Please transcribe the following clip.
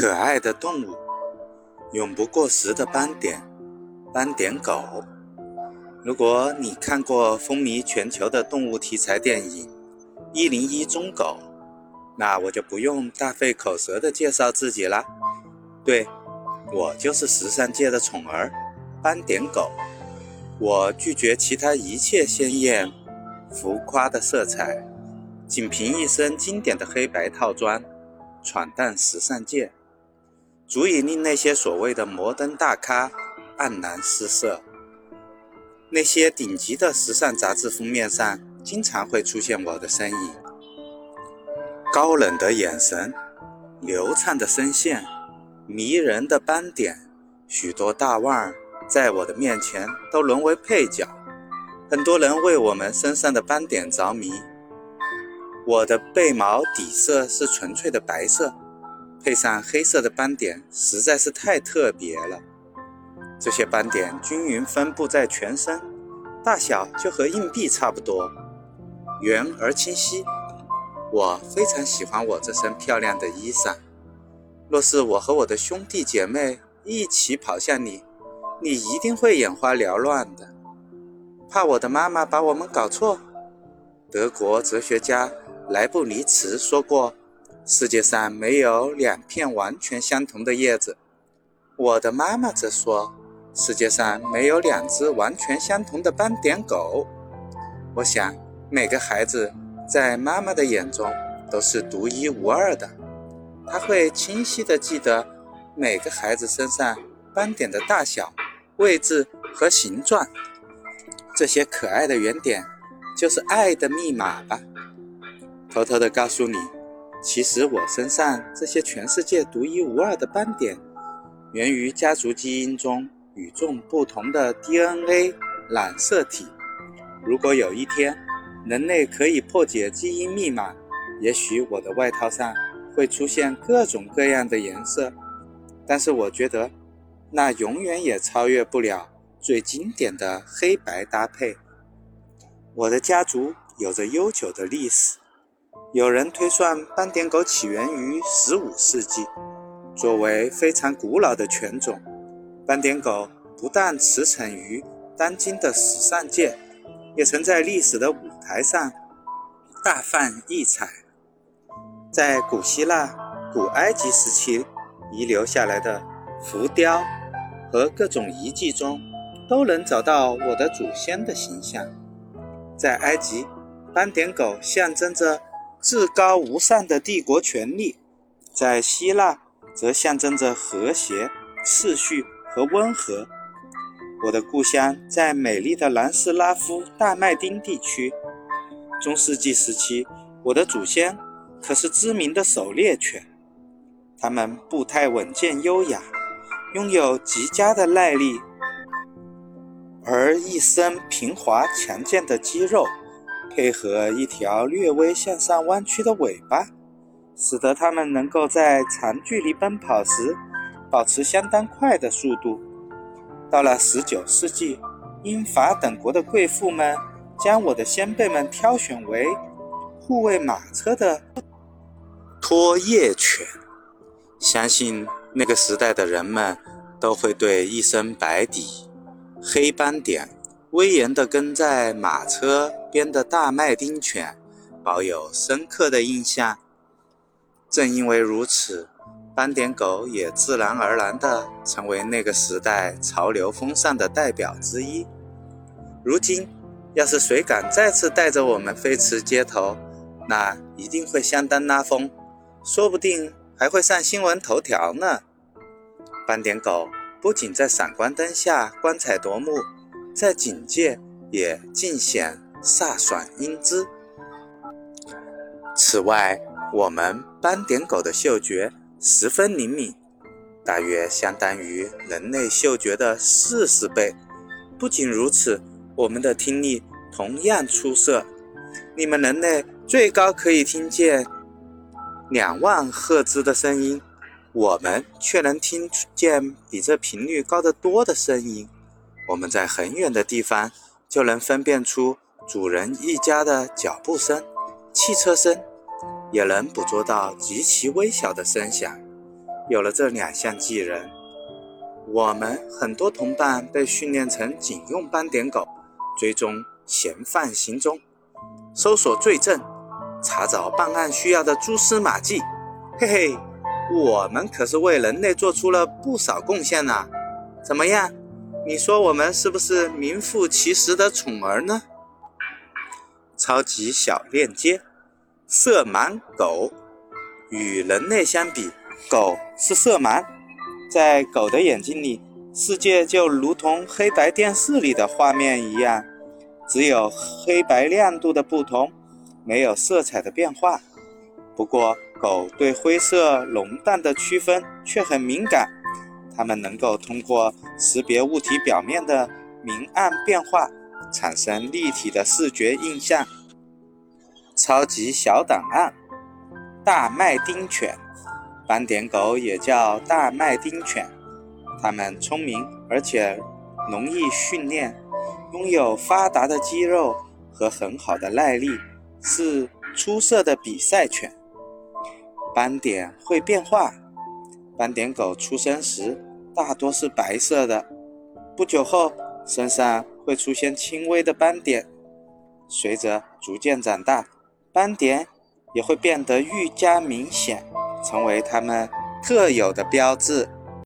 可爱的动物，永不过时的斑点，斑点狗。如果你看过风靡全球的动物题材电影《一零一忠狗》，那我就不用大费口舌的介绍自己啦。对，我就是时尚界的宠儿，斑点狗。我拒绝其他一切鲜艳、浮夸的色彩，仅凭一身经典的黑白套装。闯荡时尚界，足以令那些所谓的摩登大咖黯然失色。那些顶级的时尚杂志封面上，经常会出现我的身影。高冷的眼神，流畅的声线，迷人的斑点，许多大腕儿在我的面前都沦为配角。很多人为我们身上的斑点着迷。我的背毛底色是纯粹的白色，配上黑色的斑点，实在是太特别了。这些斑点均匀分布在全身，大小就和硬币差不多，圆而清晰。我非常喜欢我这身漂亮的衣裳。若是我和我的兄弟姐妹一起跑向你，你一定会眼花缭乱的。怕我的妈妈把我们搞错？德国哲学家。莱布尼茨说过：“世界上没有两片完全相同的叶子。”我的妈妈则说：“世界上没有两只完全相同的斑点狗。”我想，每个孩子在妈妈的眼中都是独一无二的，她会清晰地记得每个孩子身上斑点的大小、位置和形状。这些可爱的圆点，就是爱的密码吧。偷偷的告诉你，其实我身上这些全世界独一无二的斑点，源于家族基因中与众不同的 DNA 染色体。如果有一天人类可以破解基因密码，也许我的外套上会出现各种各样的颜色。但是我觉得，那永远也超越不了最经典的黑白搭配。我的家族有着悠久的历史。有人推算，斑点狗起源于15世纪。作为非常古老的犬种，斑点狗不但驰骋于当今的时尚界，也曾在历史的舞台上大放异彩。在古希腊、古埃及时期遗留下来的浮雕和各种遗迹中，都能找到我的祖先的形象。在埃及，斑点狗象征着。至高无上的帝国权力，在希腊则象征着和谐、秩序和温和。我的故乡在美丽的南斯拉夫大麦丁地区。中世纪时期，我的祖先可是知名的狩猎犬，它们步态稳健优雅，拥有极佳的耐力，而一身平滑强健的肌肉。配合一条略微向上弯曲的尾巴，使得它们能够在长距离奔跑时保持相当快的速度。到了19世纪，英法等国的贵妇们将我的先辈们挑选为护卫马车的拖曳犬。相信那个时代的人们都会对一身白底黑斑点。威严地跟在马车边的大麦丁犬，保有深刻的印象。正因为如此，斑点狗也自然而然地成为那个时代潮流风尚的代表之一。如今，要是谁敢再次带着我们飞驰街头，那一定会相当拉风，说不定还会上新闻头条呢。斑点狗不仅在闪光灯下光彩夺目。在警戒也尽显飒爽英姿。此外，我们斑点狗的嗅觉十分灵敏，大约相当于人类嗅觉的四十倍。不仅如此，我们的听力同样出色。你们人类最高可以听见两万赫兹的声音，我们却能听见比这频率高得多的声音。我们在很远的地方就能分辨出主人一家的脚步声、汽车声，也能捕捉到极其微小的声响。有了这两项技能，我们很多同伴被训练成警用斑点狗，追踪嫌犯行踪，搜索罪证，查找办案需要的蛛丝马迹。嘿嘿，我们可是为人类做出了不少贡献呢。怎么样？你说我们是不是名副其实的宠儿呢？超级小链接：色盲狗与人类相比。狗是色盲，在狗的眼睛里，世界就如同黑白电视里的画面一样，只有黑白亮度的不同，没有色彩的变化。不过，狗对灰色浓淡的区分却很敏感，它们能够通过识别物体表面的明暗变化，产生立体的视觉印象。超级小档案：大麦丁犬。斑点狗也叫大麦丁犬，它们聪明而且容易训练，拥有发达的肌肉和很好的耐力，是出色的比赛犬。斑点会变化，斑点狗出生时大多是白色的，不久后身上会出现轻微的斑点，随着逐渐长大，斑点也会变得愈加明显。成为它们特有的标志。